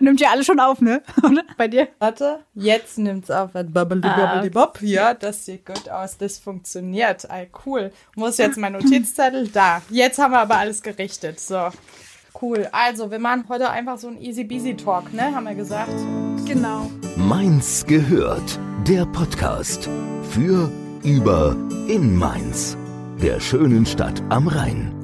Nimmt ja alles schon auf, ne? Bei dir? Warte, jetzt nimmt's auf. Bubbly, bubbly, bob. Ja, das sieht gut aus. Das funktioniert. Ey, cool. Muss jetzt mein Notizzettel da. Jetzt haben wir aber alles gerichtet. So. Cool. Also, wir machen heute einfach so ein easy beasy Talk, ne? Haben wir gesagt. Genau. Mainz gehört. Der Podcast. Für, über, in Mainz. Der schönen Stadt am Rhein.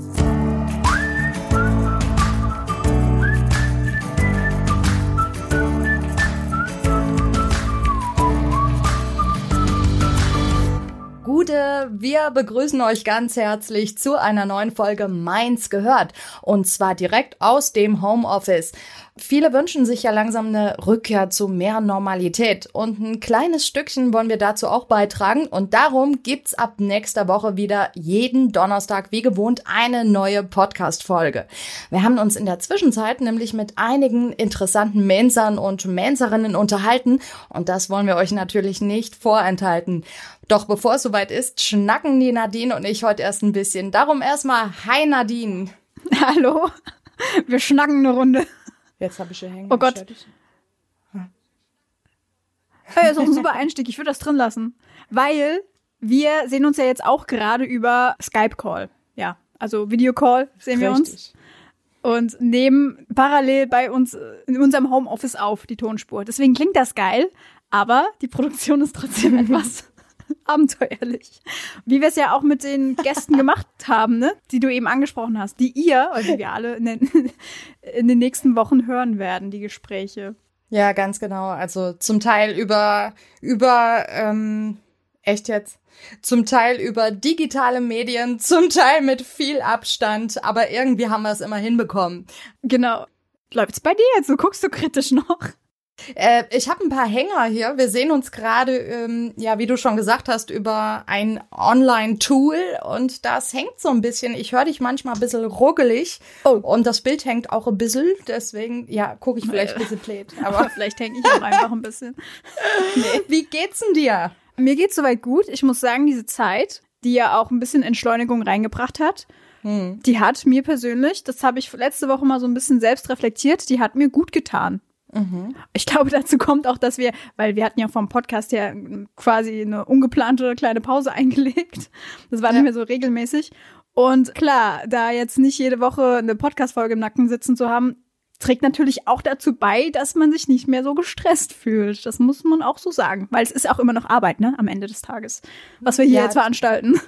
Wir begrüßen euch ganz herzlich zu einer neuen Folge Mainz gehört. Und zwar direkt aus dem Homeoffice. Viele wünschen sich ja langsam eine Rückkehr zu mehr Normalität und ein kleines Stückchen wollen wir dazu auch beitragen und darum gibt's ab nächster Woche wieder jeden Donnerstag wie gewohnt eine neue Podcast-Folge. Wir haben uns in der Zwischenzeit nämlich mit einigen interessanten Mensern und Menserinnen unterhalten und das wollen wir euch natürlich nicht vorenthalten. Doch bevor es soweit ist, schnacken die Nadine und ich heute erst ein bisschen. Darum erstmal, hi Nadine. Hallo. Wir schnacken eine Runde. Jetzt habe ich hier hängen. Oh Gott. Hey, ist auch ein super Einstieg. Ich würde das drin lassen. Weil wir sehen uns ja jetzt auch gerade über Skype-Call. Ja, also Videocall sehen wir uns. Und nehmen parallel bei uns in unserem Homeoffice auf die Tonspur. Deswegen klingt das geil, aber die Produktion ist trotzdem etwas abenteuerlich. Wie wir es ja auch mit den Gästen gemacht haben, ne? die du eben angesprochen hast, die ihr, oder die wir alle in den, in den nächsten Wochen hören werden, die Gespräche. Ja, ganz genau. Also zum Teil über, über, ähm, echt jetzt? Zum Teil über digitale Medien, zum Teil mit viel Abstand, aber irgendwie haben wir es immer hinbekommen. Genau. Läuft's bei dir jetzt? Du guckst so kritisch noch. Äh, ich habe ein paar Hänger hier. Wir sehen uns gerade, ähm, ja, wie du schon gesagt hast, über ein Online-Tool und das hängt so ein bisschen. Ich höre dich manchmal ein bisschen ruggelig oh. und das Bild hängt auch ein bisschen. Deswegen, ja, gucke ich vielleicht ein bisschen blöd. Aber vielleicht hänge ich auch einfach ein bisschen. Nee. Wie geht's denn dir? Mir geht's soweit gut. Ich muss sagen, diese Zeit, die ja auch ein bisschen Entschleunigung reingebracht hat, hm. die hat mir persönlich, das habe ich letzte Woche mal so ein bisschen selbst reflektiert, die hat mir gut getan. Mhm. Ich glaube, dazu kommt auch, dass wir, weil wir hatten ja vom Podcast her quasi eine ungeplante kleine Pause eingelegt. Das war ja. nicht mehr so regelmäßig. Und klar, da jetzt nicht jede Woche eine Podcast-Folge im Nacken sitzen zu haben, trägt natürlich auch dazu bei, dass man sich nicht mehr so gestresst fühlt. Das muss man auch so sagen, weil es ist auch immer noch Arbeit, ne, am Ende des Tages, was wir hier ja, jetzt veranstalten.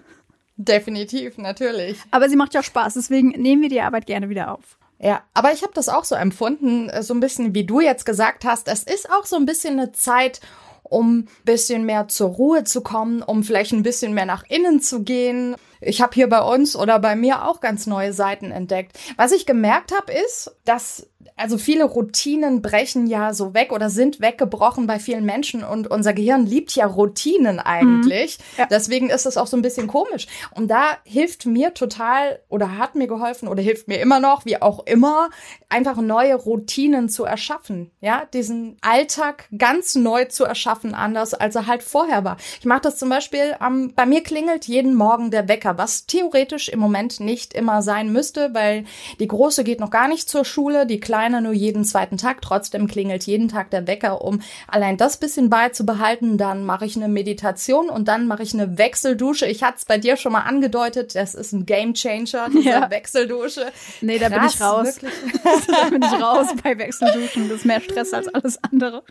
Definitiv, natürlich. Aber sie macht ja Spaß, deswegen nehmen wir die Arbeit gerne wieder auf. Ja, aber ich habe das auch so empfunden, äh, so ein bisschen wie du jetzt gesagt hast. Es ist auch so ein bisschen eine Zeit, um ein bisschen mehr zur Ruhe zu kommen, um vielleicht ein bisschen mehr nach innen zu gehen. Ich habe hier bei uns oder bei mir auch ganz neue Seiten entdeckt. Was ich gemerkt habe, ist, dass also viele Routinen brechen ja so weg oder sind weggebrochen bei vielen Menschen und unser Gehirn liebt ja Routinen eigentlich. Mhm. Ja. Deswegen ist es auch so ein bisschen komisch. Und da hilft mir total oder hat mir geholfen oder hilft mir immer noch, wie auch immer, einfach neue Routinen zu erschaffen. Ja, diesen Alltag ganz neu zu erschaffen, anders als er halt vorher war. Ich mache das zum Beispiel, ähm, bei mir klingelt jeden Morgen der Wecker, was theoretisch im Moment nicht immer sein müsste, weil die Große geht noch gar nicht zur Schule, die Kleine nur jeden zweiten Tag. Trotzdem klingelt jeden Tag der Wecker, um allein das bisschen beizubehalten. Dann mache ich eine Meditation und dann mache ich eine Wechseldusche. Ich hatte es bei dir schon mal angedeutet, das ist ein Game Changer, diese ja. Wechseldusche. Nee, da Krass, bin ich raus. da bin ich raus bei Wechselduschen. Das ist mehr Stress als alles andere.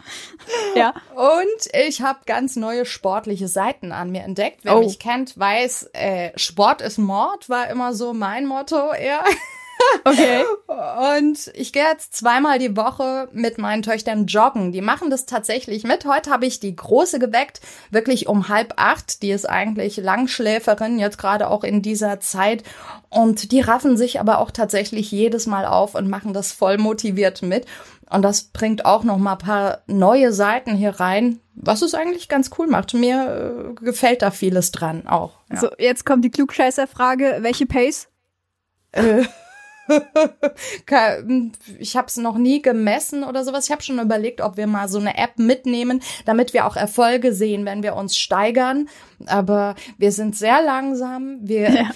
Ja. Und ich habe ganz neue sportliche Seiten an mir entdeckt. Wer oh. mich kennt, weiß, äh, Sport ist Mord, war immer so mein Motto eher. Okay. Und ich gehe jetzt zweimal die Woche mit meinen Töchtern joggen. Die machen das tatsächlich mit. Heute habe ich die Große geweckt, wirklich um halb acht. Die ist eigentlich Langschläferin, jetzt gerade auch in dieser Zeit. Und die raffen sich aber auch tatsächlich jedes Mal auf und machen das voll motiviert mit. Und das bringt auch noch mal ein paar neue Seiten hier rein, was es eigentlich ganz cool macht. Mir äh, gefällt da vieles dran auch. Ja. So, jetzt kommt die Klugscheißer-Frage. Welche Pace? Äh. ich habe es noch nie gemessen oder sowas. Ich habe schon überlegt, ob wir mal so eine App mitnehmen, damit wir auch Erfolge sehen, wenn wir uns steigern. Aber wir sind sehr langsam. Wir ja.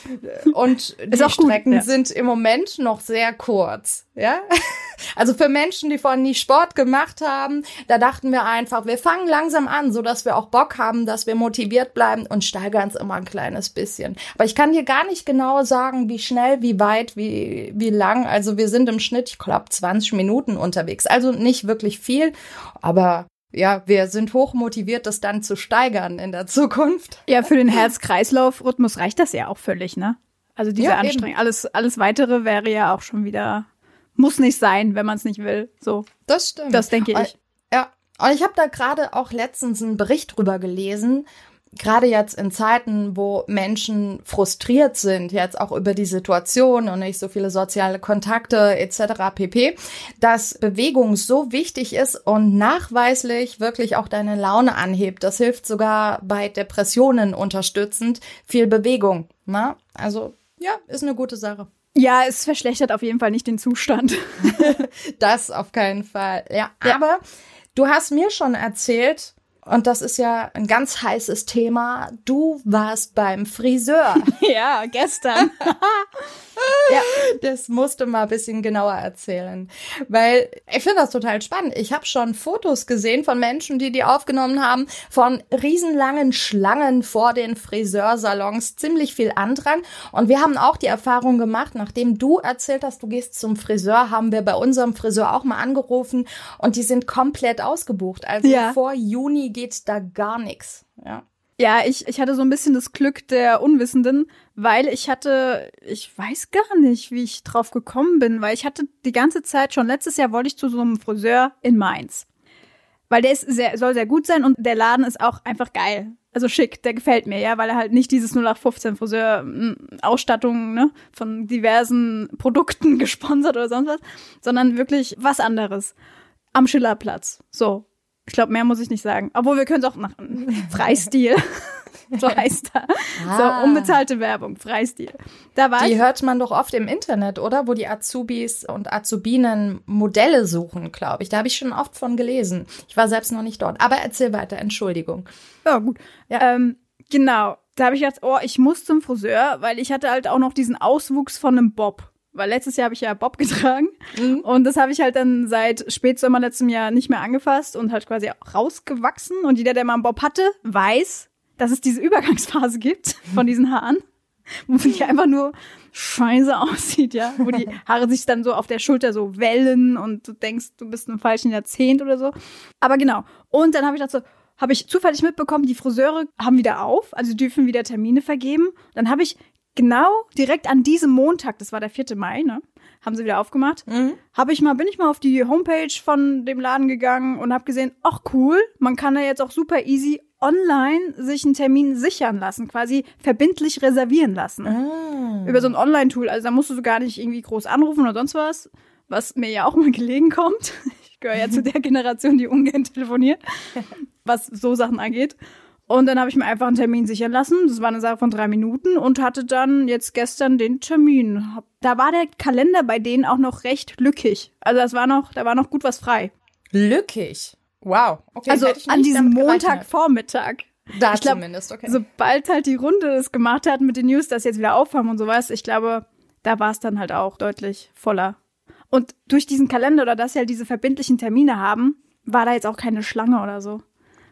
und die Strecken gut, ja. sind im Moment noch sehr kurz. Ja, also für Menschen, die vorhin nie Sport gemacht haben, da dachten wir einfach, wir fangen langsam an, so dass wir auch Bock haben, dass wir motiviert bleiben und steigern es immer ein kleines bisschen. Aber ich kann dir gar nicht genau sagen, wie schnell, wie weit, wie wie lang. Also wir sind im Schnitt, ich glaube, 20 Minuten unterwegs. Also nicht wirklich viel, aber ja, wir sind hoch motiviert, das dann zu steigern in der Zukunft. Ja, für den Herz-Kreislauf-Rhythmus reicht das ja auch völlig, ne? Also diese ja, Anstrengung. Alles, alles weitere wäre ja auch schon wieder, muss nicht sein, wenn man es nicht will. So. Das stimmt. Das denke ich. Ja. Und ich habe da gerade auch letztens einen Bericht drüber gelesen, gerade jetzt in Zeiten, wo Menschen frustriert sind, jetzt auch über die Situation und nicht so viele soziale Kontakte etc. pp, dass Bewegung so wichtig ist und nachweislich wirklich auch deine Laune anhebt. Das hilft sogar bei Depressionen unterstützend. Viel Bewegung. Ne? Also ja, ist eine gute Sache. Ja, es verschlechtert auf jeden Fall nicht den Zustand. das auf keinen Fall. Ja, ja. aber du hast mir schon erzählt, und das ist ja ein ganz heißes Thema. Du warst beim Friseur. ja, gestern. ja, das musste mal ein bisschen genauer erzählen, weil ich finde das total spannend. Ich habe schon Fotos gesehen von Menschen, die die aufgenommen haben, von riesenlangen Schlangen vor den Friseursalons, ziemlich viel Andrang. Und wir haben auch die Erfahrung gemacht, nachdem du erzählt hast, du gehst zum Friseur, haben wir bei unserem Friseur auch mal angerufen und die sind komplett ausgebucht. Also ja. vor Juni geht da gar nichts. Ja. Ja, ich, ich hatte so ein bisschen das Glück der Unwissenden, weil ich hatte, ich weiß gar nicht, wie ich drauf gekommen bin, weil ich hatte die ganze Zeit schon letztes Jahr wollte ich zu so einem Friseur in Mainz. Weil der ist sehr, soll sehr gut sein und der Laden ist auch einfach geil. Also schick, der gefällt mir, ja, weil er halt nicht dieses 0815 Friseur hm, Ausstattung, ne, von diversen Produkten gesponsert oder sonst was, sondern wirklich was anderes. Am Schillerplatz. So. Ich glaube, mehr muss ich nicht sagen. Obwohl, wir können es auch machen. Freistil. so heißt er. Ah. So, unbezahlte Werbung, Freistil. Da war die ich, hört man doch oft im Internet, oder? Wo die Azubis und Azubinen Modelle suchen, glaube ich. Da habe ich schon oft von gelesen. Ich war selbst noch nicht dort. Aber erzähl weiter, Entschuldigung. Ja, gut. Ja. Ähm, genau. Da habe ich gedacht, oh, ich muss zum Friseur, weil ich hatte halt auch noch diesen Auswuchs von einem Bob weil letztes Jahr habe ich ja Bob getragen mhm. und das habe ich halt dann seit Spätsommer letztem Jahr nicht mehr angefasst und halt quasi rausgewachsen und jeder, der mal einen Bob hatte, weiß, dass es diese Übergangsphase gibt von diesen Haaren, wo die einfach nur scheiße aussieht, ja, wo die Haare sich dann so auf der Schulter so wellen und du denkst, du bist im falschen Jahrzehnt oder so. Aber genau. Und dann habe ich dazu habe ich zufällig mitbekommen, die Friseure haben wieder auf, also dürfen wieder Termine vergeben. Dann habe ich genau direkt an diesem Montag, das war der 4. Mai, ne? Haben sie wieder aufgemacht. Mhm. Habe ich mal, bin ich mal auf die Homepage von dem Laden gegangen und habe gesehen, ach cool, man kann da jetzt auch super easy online sich einen Termin sichern lassen, quasi verbindlich reservieren lassen. Ah. Über so ein Online-Tool. Also da musst du so gar nicht irgendwie groß anrufen oder sonst was, was mir ja auch mal gelegen kommt. Ich gehöre ja zu der Generation, die ungern telefoniert, was so Sachen angeht. Und dann habe ich mir einfach einen Termin sichern lassen. Das war eine Sache von drei Minuten und hatte dann jetzt gestern den Termin. Da war der Kalender bei denen auch noch recht lückig. Also das war noch, da war noch gut was frei. Lückig? Wow. Okay, also an diesem Montagvormittag. Da ich glaub, zumindest, okay. Sobald halt die Runde das gemacht hat mit den News, dass jetzt wieder aufhaben und sowas, ich glaube, da war es dann halt auch deutlich voller. Und durch diesen Kalender oder dass sie halt diese verbindlichen Termine haben, war da jetzt auch keine Schlange oder so.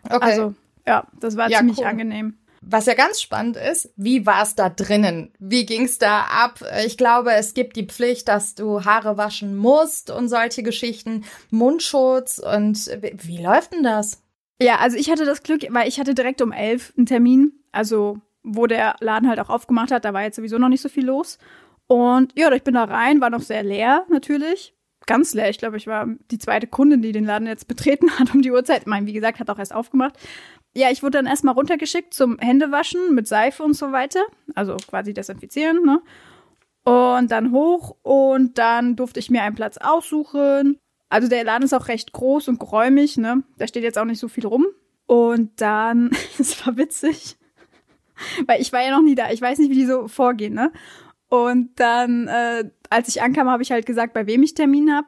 Okay. Also ja, das war ja, ziemlich cool. angenehm. Was ja ganz spannend ist, wie war es da drinnen? Wie ging's da ab? Ich glaube, es gibt die Pflicht, dass du Haare waschen musst und solche Geschichten, Mundschutz und wie läuft denn das? Ja, also ich hatte das Glück, weil ich hatte direkt um elf einen Termin, also wo der Laden halt auch aufgemacht hat, da war jetzt sowieso noch nicht so viel los. Und ja, ich bin da rein, war noch sehr leer natürlich. Ganz leer. Ich glaube, ich war die zweite Kundin, die den Laden jetzt betreten hat um die Uhrzeit. Ich meine, wie gesagt, hat auch erst aufgemacht ja, ich wurde dann erstmal runtergeschickt zum Händewaschen mit Seife und so weiter. Also quasi desinfizieren, ne? Und dann hoch und dann durfte ich mir einen Platz aussuchen. Also der Laden ist auch recht groß und geräumig, ne? Da steht jetzt auch nicht so viel rum. Und dann, es war witzig, weil ich war ja noch nie da. Ich weiß nicht, wie die so vorgehen, ne? Und dann, äh, als ich ankam, habe ich halt gesagt, bei wem ich Termin habe.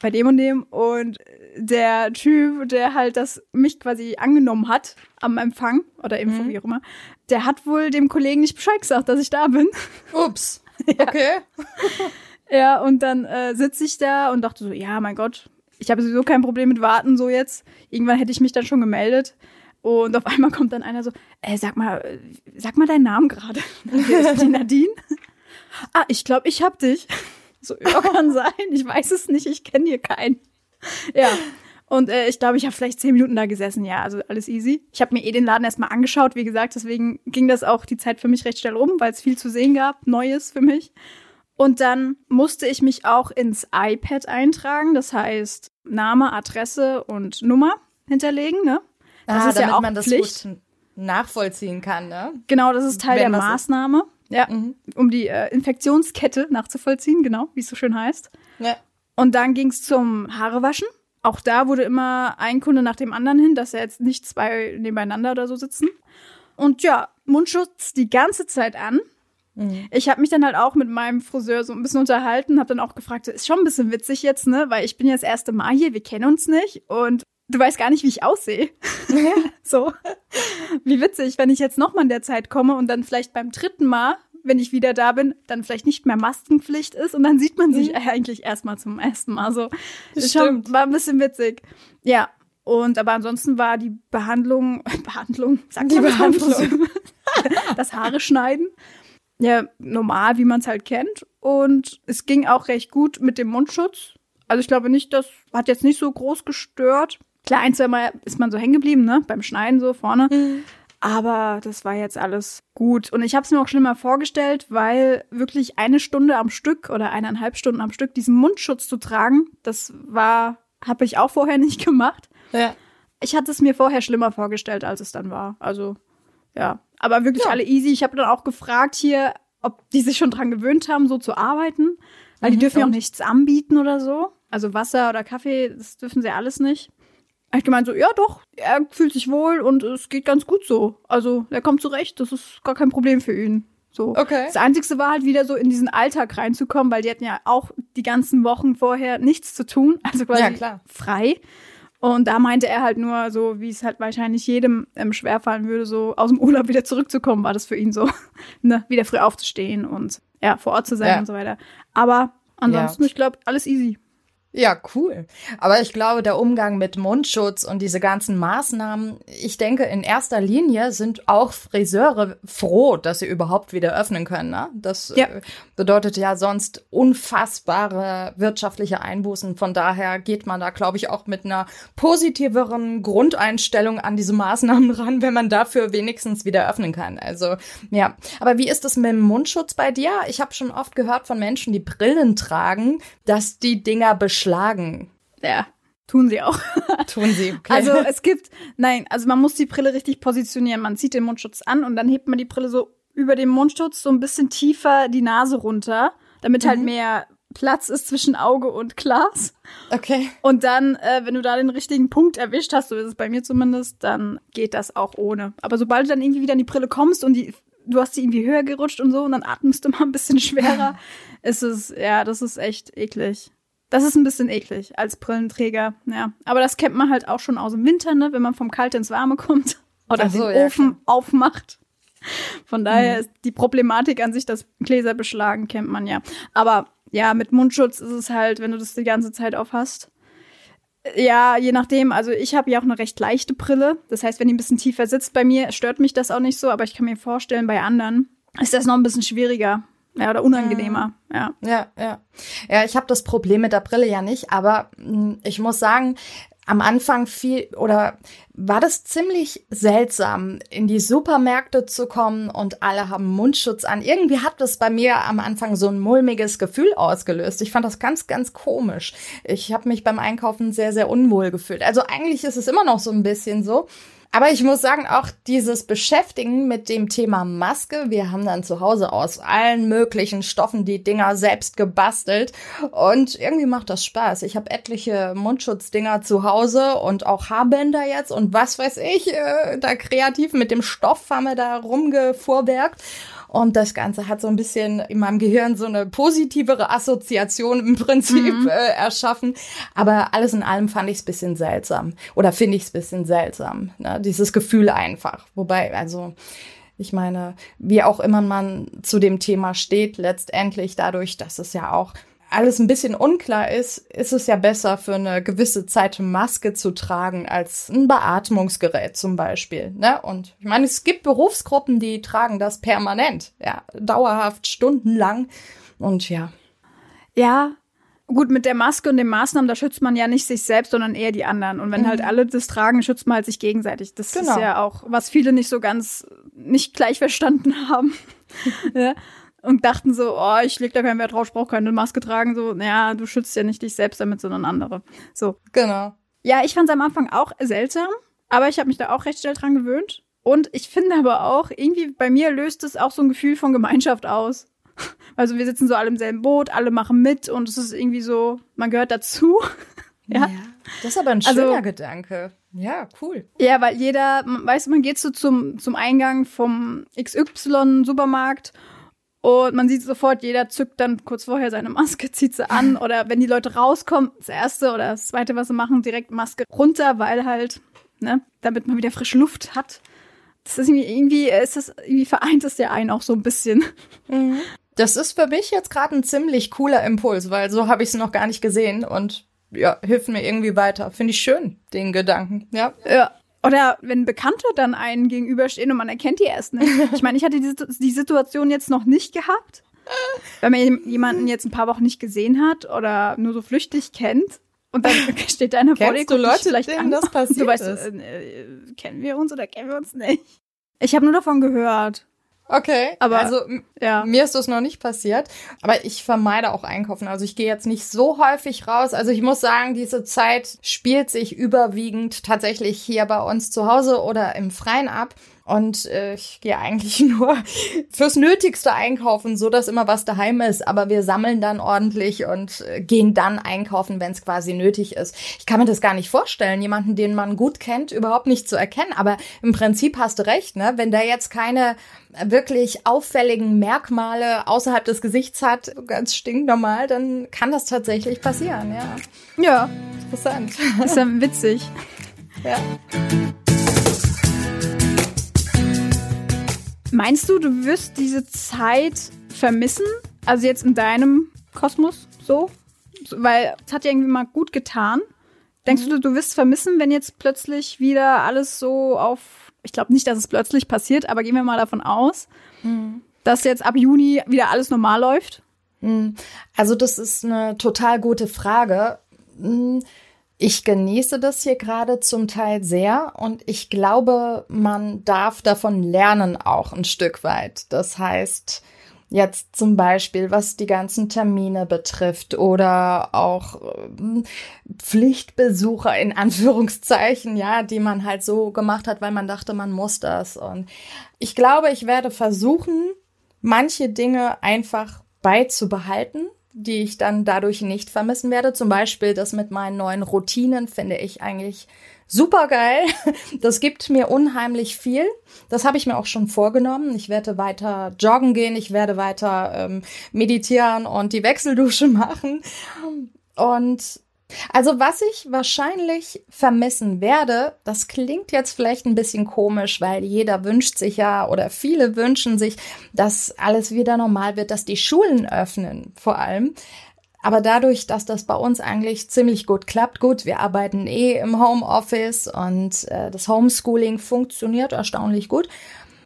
Bei dem und dem. Und der Typ, der halt das mich quasi angenommen hat am Empfang oder Info, Mhm. wie auch immer, der hat wohl dem Kollegen nicht Bescheid gesagt, dass ich da bin. Ups. Okay. Ja, und dann äh, sitze ich da und dachte so, ja, mein Gott, ich habe sowieso kein Problem mit Warten so jetzt. Irgendwann hätte ich mich dann schon gemeldet. Und auf einmal kommt dann einer so, äh, sag mal, sag mal deinen Namen gerade. Hier ist die Nadine. ah, ich glaube, ich hab dich. So, ja, kann sein. Ich weiß es nicht. Ich kenne hier keinen. Ja. Und äh, ich glaube, ich habe vielleicht zehn Minuten da gesessen. Ja, also alles easy. Ich habe mir eh den Laden erstmal angeschaut, wie gesagt. Deswegen ging das auch die Zeit für mich recht schnell rum, weil es viel zu sehen gab. Neues für mich. Und dann musste ich mich auch ins iPad eintragen. Das heißt, Name, Adresse und Nummer hinterlegen, ne? Das ah, ist ja damit auch man das Pflicht. gut nachvollziehen kann, ne? Genau, das ist Teil Wenn der das ist. Ja, Mhm. um die äh, Infektionskette nachzuvollziehen, genau, wie es so schön heißt. Ja. Und dann ging es zum Haarewaschen. Auch da wurde immer ein Kunde nach dem anderen hin, dass ja jetzt nicht zwei nebeneinander oder so sitzen. Und ja, Mundschutz die ganze Zeit an. Ich habe mich dann halt auch mit meinem Friseur so ein bisschen unterhalten, habe dann auch gefragt, so, ist schon ein bisschen witzig jetzt, ne? Weil ich bin ja das erste Mal hier, wir kennen uns nicht und du weißt gar nicht, wie ich aussehe. so. Wie witzig, wenn ich jetzt nochmal in der Zeit komme und dann vielleicht beim dritten Mal, wenn ich wieder da bin, dann vielleicht nicht mehr Maskenpflicht ist und dann sieht man sich eigentlich erstmal zum ersten Mal so. Ist schon, Stimmt. war ein bisschen witzig. Ja. Und aber ansonsten war die Behandlung, Behandlung, sagt Die Behandlung. Das Haare schneiden. Ja, normal, wie man es halt kennt. Und es ging auch recht gut mit dem Mundschutz. Also ich glaube nicht, das hat jetzt nicht so groß gestört. Klar, ein, zwei Mal ist man so hängen geblieben, ne? Beim Schneiden so vorne. Aber das war jetzt alles gut. Und ich habe es mir auch schlimmer vorgestellt, weil wirklich eine Stunde am Stück oder eineinhalb Stunden am Stück diesen Mundschutz zu tragen, das war, habe ich auch vorher nicht gemacht. Ja. Ich hatte es mir vorher schlimmer vorgestellt, als es dann war. Also, ja. Aber wirklich Ja. alle easy. Ich habe dann auch gefragt hier, ob die sich schon dran gewöhnt haben, so zu arbeiten. Weil die Mhm, dürfen ja auch nichts anbieten oder so. Also Wasser oder Kaffee, das dürfen sie alles nicht. Ich gemeint so, ja doch, er fühlt sich wohl und es geht ganz gut so. Also, er kommt zurecht, das ist gar kein Problem für ihn. So. Okay. Das Einzigste war halt wieder so in diesen Alltag reinzukommen, weil die hatten ja auch die ganzen Wochen vorher nichts zu tun, also quasi Ja, klar. frei. Und da meinte er halt nur so, wie es halt wahrscheinlich jedem ähm, schwerfallen würde, so aus dem Urlaub wieder zurückzukommen, war das für ihn so, ne, wieder früh aufzustehen und ja, vor Ort zu sein Ja. und so weiter. Aber ansonsten, Ja. ich glaube, alles easy. Ja, cool. Aber ich glaube, der Umgang mit Mundschutz und diese ganzen Maßnahmen, ich denke, in erster Linie sind auch Friseure froh, dass sie überhaupt wieder öffnen können. Ne? Das Ja. äh, bedeutet ja sonst unfassbare wirtschaftliche Einbußen. Von daher geht man da, glaube ich, auch mit einer positiveren Grundeinstellung an diese Maßnahmen ran, wenn man dafür wenigstens wieder öffnen kann. Also ja, aber wie ist es mit dem Mundschutz bei dir? Ich habe schon oft gehört von Menschen, die Brillen tragen, dass die Dinger beschlagen. Ja, tun sie auch. Tun sie. Okay. Also es gibt, nein, also man muss die Brille richtig positionieren. Man zieht den Mundschutz an und dann hebt man die Brille so über den Mundschutz so ein bisschen tiefer die Nase runter, damit halt mehr Platz ist zwischen Auge und Glas. okay. Und dann, äh, wenn du da den richtigen Punkt erwischt hast, so ist es bei mir zumindest, dann geht das auch ohne. Aber sobald du dann irgendwie wieder an die Brille kommst und die, du hast die irgendwie höher gerutscht und so und dann atmest du mal ein bisschen schwerer, ist es, ja, das ist echt eklig. Das ist ein bisschen eklig als Brillenträger, ja. Aber das kennt man halt auch schon aus dem Winter, ne, wenn man vom Kalt ins Warme kommt oder so, den ja, Ofen aufmacht. Von daher Mhm. ist die Problematik an sich, das Gläser beschlagen, kennt man ja. Aber ja, mit Mundschutz ist es halt, wenn du das die ganze Zeit auf hast. Ja, je nachdem. Also ich habe ja auch eine recht leichte Brille. Das heißt, wenn die ein bisschen tiefer sitzt bei mir, stört mich das auch nicht so. Aber ich kann mir vorstellen, bei anderen ist das noch ein bisschen schwieriger. Ja, oder unangenehmer. Ja. Ja, ja. Ja, ich habe das Problem mit der Brille ja nicht, aber mh, ich muss sagen, am Anfang viel oder war das ziemlich seltsam, in die Supermärkte zu kommen und alle haben Mundschutz an. Irgendwie hat das bei mir am Anfang so ein mulmiges Gefühl ausgelöst. Ich fand das ganz, ganz komisch. Ich habe mich beim Einkaufen sehr, sehr unwohl gefühlt. Also eigentlich ist es immer noch so ein bisschen so. Aber ich muss sagen, auch dieses Beschäftigen mit dem Thema Maske, wir haben dann zu Hause aus allen möglichen Stoffen die Dinger selbst gebastelt und irgendwie macht das Spaß. Ich habe etliche Mundschutzdinger zu Hause und auch Haarbänder jetzt und was weiß ich, äh, da kreativ mit dem Stoff haben wir da rumgefuhrwerkt. Und das Ganze hat so ein bisschen in meinem Gehirn so eine positivere Assoziation im Prinzip mhm. äh, erschaffen. Aber alles in allem fand ich es bisschen seltsam. Oder finde ich es bisschen seltsam. Ne? Dieses Gefühl einfach. Wobei, also ich meine, wie auch immer man zu dem Thema steht, letztendlich dadurch, dass es ja auch alles ein bisschen unklar ist, ist es ja besser für eine gewisse Zeit Maske zu tragen als ein Beatmungsgerät zum Beispiel. Ne? Und ich meine, es gibt Berufsgruppen, die tragen das permanent, ja, dauerhaft, stundenlang. Und ja. Ja, gut, mit der Maske und den Maßnahmen, da schützt man ja nicht sich selbst, sondern eher die anderen. Und wenn halt mhm. halt alle das tragen, schützt man halt sich gegenseitig. Das genau. ist ja auch, was viele nicht so ganz nicht gleich verstanden haben. ja. Und dachten so, oh, ich leg da keinen Wert drauf, ich brauche keine Maske tragen. So, naja, du schützt ja nicht dich selbst damit, sondern andere. So. Genau. Ja, ich fand es am Anfang auch seltsam, aber ich habe mich da auch recht schnell dran gewöhnt. Und ich finde aber auch, irgendwie bei mir löst es auch so ein Gefühl von Gemeinschaft aus. Also wir sitzen so alle im selben Boot, alle machen mit und es ist irgendwie so, man gehört dazu. ja. ja. Das ist aber ein also schöner also, Gedanke. Ja, cool. Ja, weil jeder, weißt du, man geht so zum, zum Eingang vom XY-Supermarkt und man sieht sofort, jeder zückt dann kurz vorher seine Maske, zieht sie an. Oder wenn die Leute rauskommen, das erste oder das zweite, was sie machen, direkt Maske runter, weil halt, ne, damit man wieder frische Luft hat. Das ist irgendwie, irgendwie ist das, irgendwie vereint es ja einen auch so ein bisschen. Mhm. Das ist für mich jetzt gerade ein ziemlich cooler Impuls, weil so habe ich es noch gar nicht gesehen und ja, hilft mir irgendwie weiter. Finde ich schön, den Gedanken. Ja. Ja. Oder wenn Bekannte dann einen gegenüberstehen und man erkennt die erst nicht. Ich meine, ich hatte die, die Situation jetzt noch nicht gehabt. Wenn man jemanden jetzt ein paar Wochen nicht gesehen hat oder nur so flüchtig kennt und dann steht einer vor dir, du Leute, vielleicht denen an, das passiert du weißt, ist? Äh, äh, kennen wir uns oder kennen wir uns nicht? Ich habe nur davon gehört. Okay, aber also ja. mir ist das noch nicht passiert, aber ich vermeide auch Einkaufen. Also ich gehe jetzt nicht so häufig raus. Also ich muss sagen, diese Zeit spielt sich überwiegend tatsächlich hier bei uns zu Hause oder im Freien ab. Und äh, ich gehe eigentlich nur fürs Nötigste einkaufen, so dass immer was daheim ist. Aber wir sammeln dann ordentlich und äh, gehen dann einkaufen, wenn es quasi nötig ist. Ich kann mir das gar nicht vorstellen, jemanden, den man gut kennt, überhaupt nicht zu erkennen. Aber im Prinzip hast du recht, ne? Wenn der jetzt keine wirklich auffälligen Merkmale außerhalb des Gesichts hat, ganz stinknormal, dann kann das tatsächlich passieren, ja. Ja. Interessant. Ist ja witzig. Ja. Meinst du, du wirst diese Zeit vermissen? Also jetzt in deinem Kosmos so? Weil es hat ja irgendwie mal gut getan. Denkst mhm. du, du wirst vermissen, wenn jetzt plötzlich wieder alles so auf. Ich glaube nicht, dass es plötzlich passiert, aber gehen wir mal davon aus, mhm. dass jetzt ab Juni wieder alles normal läuft? Mhm. Also, das ist eine total gute Frage. Ich genieße das hier gerade zum Teil sehr und ich glaube, man darf davon lernen auch ein Stück weit. Das heißt, jetzt zum Beispiel, was die ganzen Termine betrifft oder auch äh, Pflichtbesucher in Anführungszeichen, ja, die man halt so gemacht hat, weil man dachte, man muss das. Und ich glaube, ich werde versuchen, manche Dinge einfach beizubehalten die ich dann dadurch nicht vermissen werde. Zum Beispiel das mit meinen neuen Routinen finde ich eigentlich super geil. Das gibt mir unheimlich viel. Das habe ich mir auch schon vorgenommen. Ich werde weiter joggen gehen, ich werde weiter ähm, meditieren und die Wechseldusche machen. Und also was ich wahrscheinlich vermissen werde, das klingt jetzt vielleicht ein bisschen komisch, weil jeder wünscht sich ja oder viele wünschen sich, dass alles wieder normal wird, dass die Schulen öffnen vor allem. Aber dadurch, dass das bei uns eigentlich ziemlich gut klappt, gut, wir arbeiten eh im Homeoffice und äh, das Homeschooling funktioniert erstaunlich gut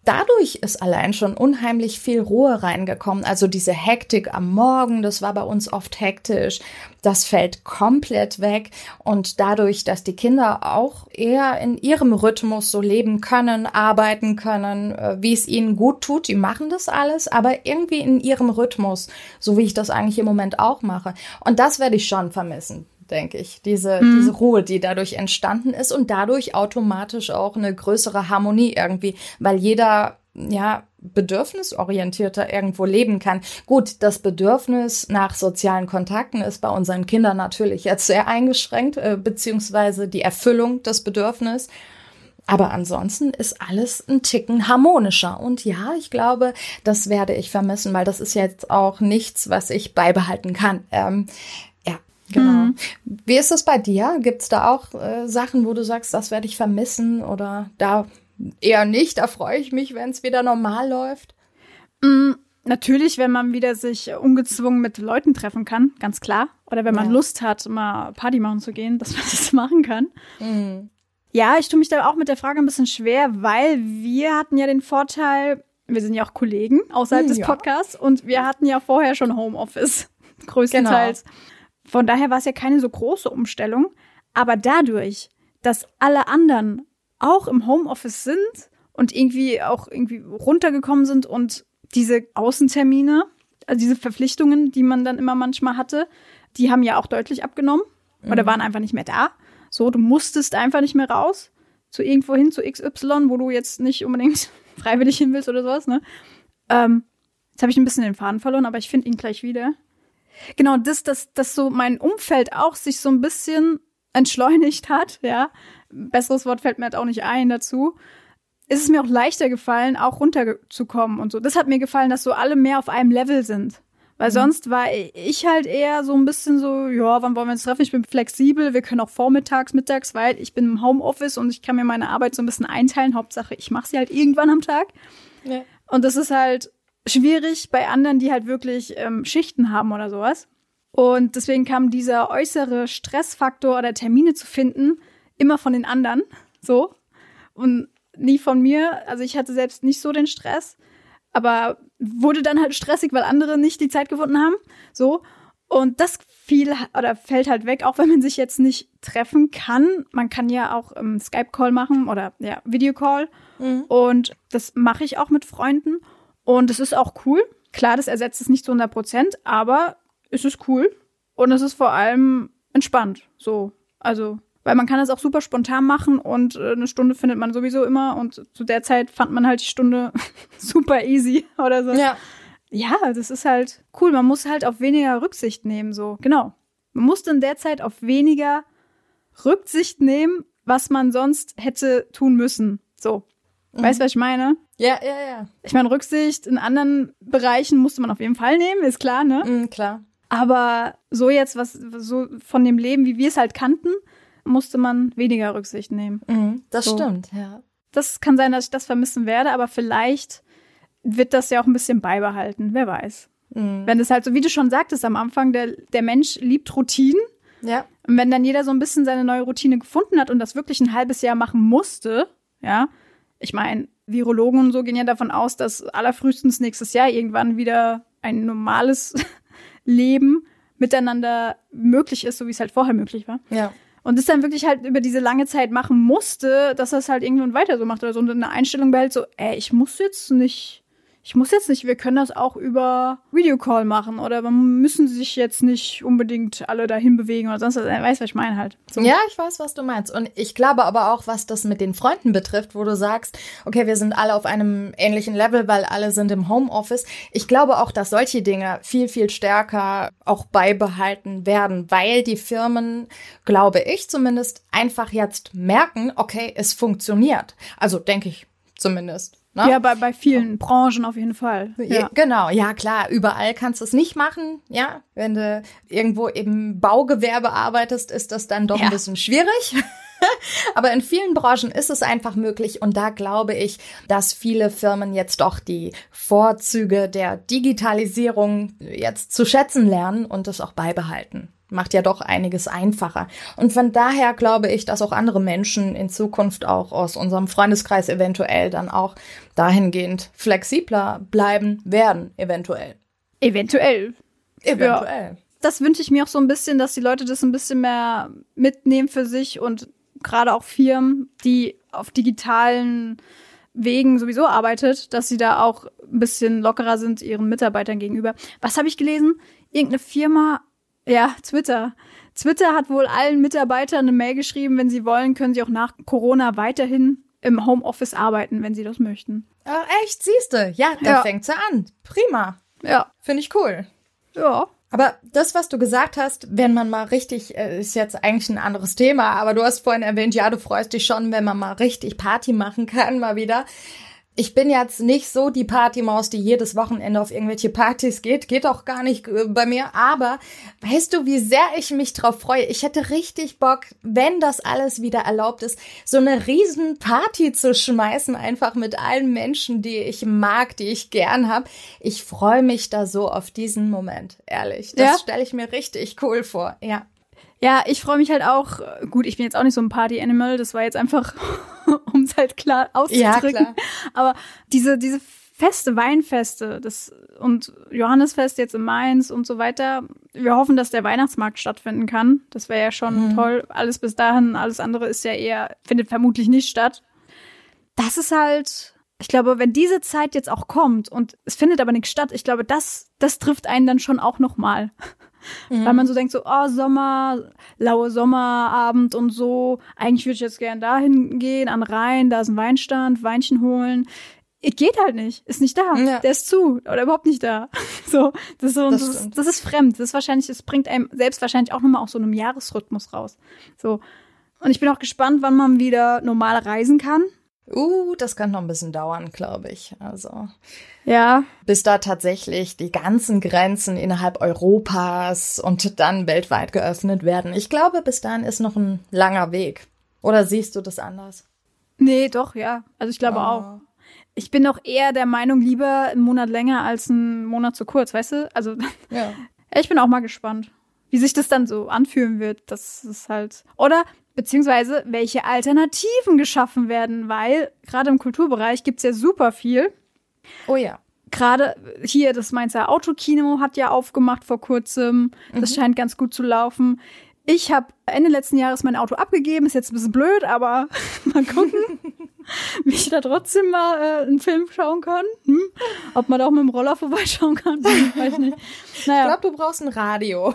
dadurch ist allein schon unheimlich viel Ruhe reingekommen. Also diese Hektik am Morgen, das war bei uns oft hektisch. Das fällt komplett weg. Und dadurch, dass die Kinder auch eher in ihrem Rhythmus so leben können, arbeiten können, äh, wie es ihnen gut tut, die machen das alles, aber irgendwie in ihrem Rhythmus, so wie ich das eigentlich im Moment auch mache. Und das werde ich schon vermissen denke ich. Diese, mhm. diese Ruhe, die dadurch entstanden ist und dadurch automatisch auch eine größere Harmonie irgendwie, weil jeder, ja, bedürfnisorientierter irgendwo leben kann. Gut, das Bedürfnis nach sozialen Kontakten ist bei unseren Kindern natürlich jetzt sehr eingeschränkt, äh, beziehungsweise die Erfüllung des Bedürfnisses. Aber ansonsten ist alles ein Ticken harmonischer. Und ja, ich glaube, das werde ich vermissen, weil das ist jetzt auch nichts, was ich beibehalten kann. Ähm, genau. Mhm. Wie ist es bei dir? Gibt es da auch äh, Sachen, wo du sagst, das werde ich vermissen oder da eher nicht? Da freue ich mich, wenn es wieder normal läuft. Mhm. Natürlich, wenn man wieder sich ungezwungen mit Leuten treffen kann, ganz klar. Oder wenn man ja. Lust hat, mal Party machen zu gehen, dass man das machen kann. Mhm. Ja, ich tue mich da auch mit der Frage ein bisschen schwer, weil wir hatten ja den Vorteil, wir sind ja auch Kollegen außerhalb hm, des Podcasts und wir hatten ja vorher schon Homeoffice, größtenteils. Genau. Von daher war es ja keine so große Umstellung. Aber dadurch, dass alle anderen auch im Homeoffice sind und irgendwie auch irgendwie runtergekommen sind und diese Außentermine, also diese Verpflichtungen, die man dann immer manchmal hatte, die haben ja auch deutlich abgenommen oder mhm. waren einfach nicht mehr da. So, du musstest einfach nicht mehr raus zu irgendwo hin, zu XY, wo du jetzt nicht unbedingt freiwillig hin willst oder sowas, ne? Ähm, jetzt habe ich ein bisschen den Faden verloren, aber ich finde ihn gleich wieder. Genau, das, dass, dass so mein Umfeld auch sich so ein bisschen entschleunigt hat, ja. Besseres Wort fällt mir halt auch nicht ein dazu. Ist es mir auch leichter gefallen, auch runterzukommen und so. Das hat mir gefallen, dass so alle mehr auf einem Level sind. Weil mhm. sonst war ich halt eher so ein bisschen so, ja, wann wollen wir uns treffen? Ich bin flexibel, wir können auch vormittags, mittags, weil ich bin im Homeoffice und ich kann mir meine Arbeit so ein bisschen einteilen. Hauptsache, ich mache sie halt irgendwann am Tag. Ja. Und das ist halt schwierig bei anderen, die halt wirklich ähm, Schichten haben oder sowas. Und deswegen kam dieser äußere Stressfaktor oder Termine zu finden immer von den anderen, so. Und nie von mir. Also ich hatte selbst nicht so den Stress aber wurde dann halt stressig, weil andere nicht die Zeit gefunden haben. So. Und das fiel oder fällt halt weg, auch wenn man sich jetzt nicht treffen kann. Man kann ja auch ähm, Skype-Call machen oder ja, Videocall. Mhm. Und das mache ich auch mit Freunden. Und es ist auch cool. Klar, das ersetzt es nicht zu 100 Prozent, aber es ist cool. Und es ist vor allem entspannt. So. Also weil man kann das auch super spontan machen und äh, eine Stunde findet man sowieso immer und zu der Zeit fand man halt die Stunde super easy oder so. Ja. Ja, das ist halt cool. Man muss halt auf weniger Rücksicht nehmen, so. Genau. Man musste in der Zeit auf weniger Rücksicht nehmen, was man sonst hätte tun müssen. So. Mhm. Weißt du, was ich meine? Ja, ja, ja. Ich meine, Rücksicht in anderen Bereichen musste man auf jeden Fall nehmen, ist klar, ne? Mhm, klar. Aber so jetzt, was so von dem Leben, wie wir es halt kannten, musste man weniger Rücksicht nehmen. Mhm, das so. stimmt, ja. Das kann sein, dass ich das vermissen werde, aber vielleicht wird das ja auch ein bisschen beibehalten, wer weiß. Mhm. Wenn es halt so, wie du schon sagtest am Anfang, der, der Mensch liebt Routinen. Ja. Und wenn dann jeder so ein bisschen seine neue Routine gefunden hat und das wirklich ein halbes Jahr machen musste, ja, ich meine, Virologen und so gehen ja davon aus, dass allerfrühestens nächstes Jahr irgendwann wieder ein normales Leben miteinander möglich ist, so wie es halt vorher möglich war. Ja. Und das dann wirklich halt über diese lange Zeit machen musste, dass er es halt irgendwann weiter so macht oder so und eine Einstellung behält, so, ey, ich muss jetzt nicht ich muss jetzt nicht, wir können das auch über Videocall machen oder man müssen sich jetzt nicht unbedingt alle dahin bewegen oder sonst was. Weißt du, was ich meine halt. So. Ja, ich weiß, was du meinst. Und ich glaube aber auch, was das mit den Freunden betrifft, wo du sagst, okay, wir sind alle auf einem ähnlichen Level, weil alle sind im Homeoffice. Ich glaube auch, dass solche Dinge viel, viel stärker auch beibehalten werden, weil die Firmen, glaube ich zumindest, einfach jetzt merken, okay, es funktioniert. Also denke ich zumindest. Ne? Ja, bei, bei vielen Branchen auf jeden Fall. Ja. Genau, ja klar, überall kannst du es nicht machen. Ja, wenn du irgendwo im Baugewerbe arbeitest, ist das dann doch ja. ein bisschen schwierig. Aber in vielen Branchen ist es einfach möglich und da glaube ich, dass viele Firmen jetzt doch die Vorzüge der Digitalisierung jetzt zu schätzen lernen und es auch beibehalten macht ja doch einiges einfacher. Und von daher glaube ich, dass auch andere Menschen in Zukunft auch aus unserem Freundeskreis eventuell dann auch dahingehend flexibler bleiben werden, eventuell. Eventuell. Eventuell. Ja. Das wünsche ich mir auch so ein bisschen, dass die Leute das ein bisschen mehr mitnehmen für sich und gerade auch Firmen, die auf digitalen Wegen sowieso arbeitet, dass sie da auch ein bisschen lockerer sind ihren Mitarbeitern gegenüber. Was habe ich gelesen? Irgendeine Firma ja, Twitter. Twitter hat wohl allen Mitarbeitern eine Mail geschrieben, wenn sie wollen, können sie auch nach Corona weiterhin im Homeoffice arbeiten, wenn sie das möchten. Oh, echt, siehste? Ja, da ja. fängt sie an. Prima. Ja. Finde ich cool. Ja. Aber das, was du gesagt hast, wenn man mal richtig, äh, ist jetzt eigentlich ein anderes Thema, aber du hast vorhin erwähnt, ja, du freust dich schon, wenn man mal richtig Party machen kann, mal wieder ich bin jetzt nicht so die Partymaus, die jedes Wochenende auf irgendwelche Partys geht. Geht auch gar nicht äh, bei mir. Aber weißt du, wie sehr ich mich drauf freue? Ich hätte richtig Bock, wenn das alles wieder erlaubt ist, so eine riesen Party zu schmeißen, einfach mit allen Menschen, die ich mag, die ich gern habe. Ich freue mich da so auf diesen Moment, ehrlich. Das ja? stelle ich mir richtig cool vor. Ja. Ja, ich freue mich halt auch. Gut, ich bin jetzt auch nicht so ein Party-Animal. Das war jetzt einfach, um es halt klar auszudrücken. Ja, klar. Aber diese, diese Feste, Weinfeste das, und Johannesfest jetzt in Mainz und so weiter. Wir hoffen, dass der Weihnachtsmarkt stattfinden kann. Das wäre ja schon mhm. toll. Alles bis dahin, alles andere ist ja eher, findet vermutlich nicht statt. Das ist halt, ich glaube, wenn diese Zeit jetzt auch kommt und es findet aber nichts statt, ich glaube, das, das trifft einen dann schon auch nochmal. Mhm. Weil man so denkt, so, oh, Sommer, laue Sommerabend und so. Eigentlich würde ich jetzt gern dahin gehen, an Rhein, da ist ein Weinstand, Weinchen holen. Es geht halt nicht, ist nicht da. Ja. Der ist zu oder überhaupt nicht da. so, das ist so, das, das, ist, das ist fremd. Das ist wahrscheinlich, es bringt einem selbst wahrscheinlich auch nochmal auch so einem Jahresrhythmus raus. So. Und ich bin auch gespannt, wann man wieder normal reisen kann. Uh, das kann noch ein bisschen dauern, glaube ich. Also. Ja. Bis da tatsächlich die ganzen Grenzen innerhalb Europas und dann weltweit geöffnet werden. Ich glaube, bis dahin ist noch ein langer Weg. Oder siehst du das anders? Nee, doch, ja. Also ich glaube oh. auch. Ich bin doch eher der Meinung, lieber einen Monat länger als einen Monat zu kurz, weißt du? Also, ja. ich bin auch mal gespannt, wie sich das dann so anfühlen wird. Das ist halt. Oder beziehungsweise welche Alternativen geschaffen werden, weil gerade im Kulturbereich gibt's ja super viel. Oh ja. Gerade hier das Mainzer Autokino hat ja aufgemacht vor kurzem. Das mhm. scheint ganz gut zu laufen. Ich habe Ende letzten Jahres mein Auto abgegeben. Ist jetzt ein bisschen blöd, aber mal gucken, wie ich da trotzdem mal äh, einen Film schauen kann. Hm? Ob man da auch mit dem Roller vorbeischauen kann, weiß ich nicht. Naja. Ich glaube, du brauchst ein Radio.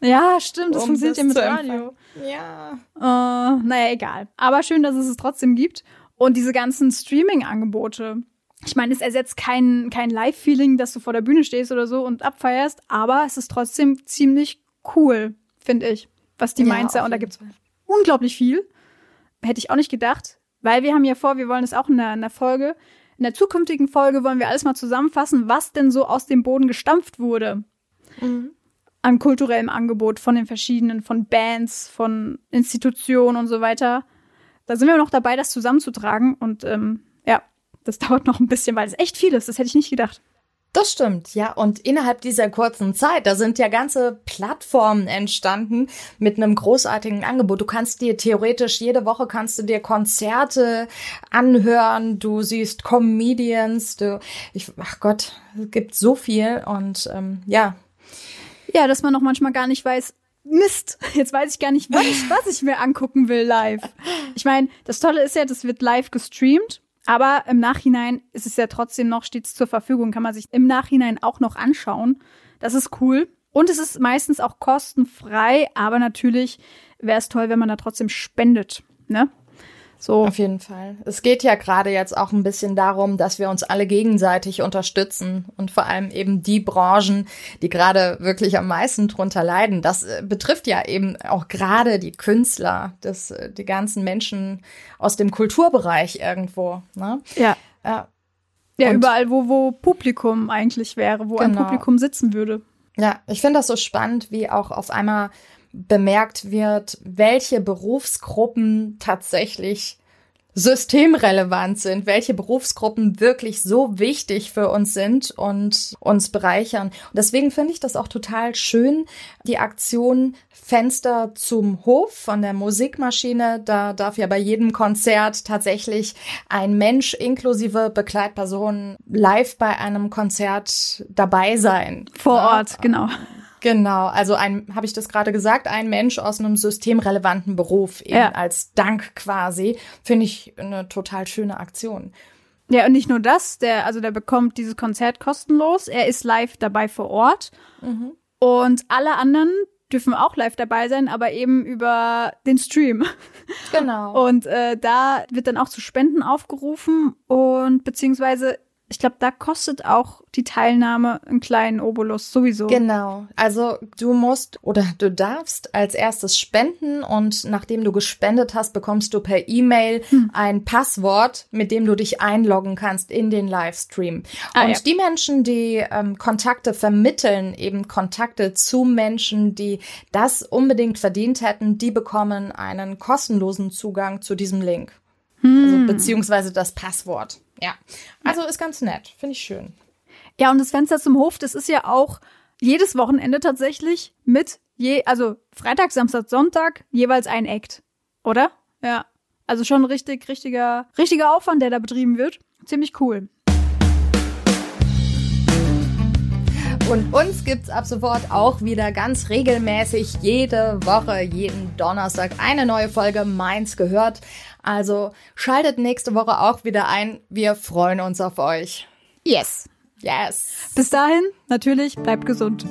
Ja, stimmt, das um funktioniert ja mit Radio. Ja. Äh, naja, egal. Aber schön, dass es es trotzdem gibt. Und diese ganzen Streaming-Angebote. Ich meine, es ersetzt kein, kein Live-Feeling, dass du vor der Bühne stehst oder so und abfeierst, aber es ist trotzdem ziemlich cool, finde ich, was die ja, Mainzer. Und da gibt's unglaublich viel. Hätte ich auch nicht gedacht, weil wir haben ja vor, wir wollen es auch in der, in der Folge. In der zukünftigen Folge wollen wir alles mal zusammenfassen, was denn so aus dem Boden gestampft wurde. Mhm an kulturellem Angebot von den verschiedenen, von Bands, von Institutionen und so weiter. Da sind wir noch dabei, das zusammenzutragen. Und ähm, ja, das dauert noch ein bisschen, weil es echt viel ist. Das hätte ich nicht gedacht. Das stimmt, ja. Und innerhalb dieser kurzen Zeit, da sind ja ganze Plattformen entstanden mit einem großartigen Angebot. Du kannst dir theoretisch jede Woche kannst du dir Konzerte anhören. Du siehst Comedians. Du, ich, ach Gott, es gibt so viel und ähm, ja, ja, dass man auch manchmal gar nicht weiß, Mist, jetzt weiß ich gar nicht, was ich, was ich mir angucken will live. Ich meine, das Tolle ist ja, das wird live gestreamt, aber im Nachhinein ist es ja trotzdem noch stets zur Verfügung, kann man sich im Nachhinein auch noch anschauen. Das ist cool. Und es ist meistens auch kostenfrei, aber natürlich wäre es toll, wenn man da trotzdem spendet. Ne? So. Auf jeden Fall. Es geht ja gerade jetzt auch ein bisschen darum, dass wir uns alle gegenseitig unterstützen und vor allem eben die Branchen, die gerade wirklich am meisten drunter leiden. Das äh, betrifft ja eben auch gerade die Künstler, das, äh, die ganzen Menschen aus dem Kulturbereich irgendwo. Ne? Ja. Ja, ja überall, wo, wo Publikum eigentlich wäre, wo genau. ein Publikum sitzen würde. Ja, ich finde das so spannend, wie auch auf einmal bemerkt wird, welche Berufsgruppen tatsächlich systemrelevant sind, welche Berufsgruppen wirklich so wichtig für uns sind und uns bereichern. Und deswegen finde ich das auch total schön, die Aktion Fenster zum Hof von der Musikmaschine. Da darf ja bei jedem Konzert tatsächlich ein Mensch inklusive Begleitpersonen live bei einem Konzert dabei sein. Vor Ort, genau. Genau, also ein, habe ich das gerade gesagt, ein Mensch aus einem systemrelevanten Beruf eben ja. als Dank quasi, finde ich eine total schöne Aktion. Ja, und nicht nur das, der, also der bekommt dieses Konzert kostenlos, er ist live dabei vor Ort. Mhm. Und alle anderen dürfen auch live dabei sein, aber eben über den Stream. Genau. Und äh, da wird dann auch zu Spenden aufgerufen und beziehungsweise ich glaube, da kostet auch die Teilnahme einen kleinen Obolus sowieso. Genau. Also du musst oder du darfst als erstes spenden und nachdem du gespendet hast, bekommst du per E-Mail hm. ein Passwort, mit dem du dich einloggen kannst in den Livestream. Ah, und ja. die Menschen, die ähm, Kontakte vermitteln, eben Kontakte zu Menschen, die das unbedingt verdient hätten, die bekommen einen kostenlosen Zugang zu diesem Link. Hm. Also, beziehungsweise das Passwort. Ja. Also ist ganz nett. Finde ich schön. Ja, und das Fenster zum Hof, das ist ja auch jedes Wochenende tatsächlich mit je, also Freitag, Samstag, Sonntag jeweils ein Act. Oder? Ja. Also schon richtig, richtiger, richtiger Aufwand, der da betrieben wird. Ziemlich cool. Und uns gibt's ab sofort auch wieder ganz regelmäßig jede Woche, jeden Donnerstag eine neue Folge Mainz gehört. Also schaltet nächste Woche auch wieder ein. Wir freuen uns auf euch. Yes. Yes. Bis dahin, natürlich, bleibt gesund.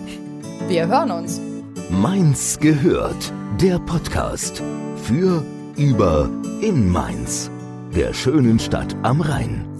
Wir hören uns. Mainz gehört. Der Podcast für, über, in Mainz. Der schönen Stadt am Rhein.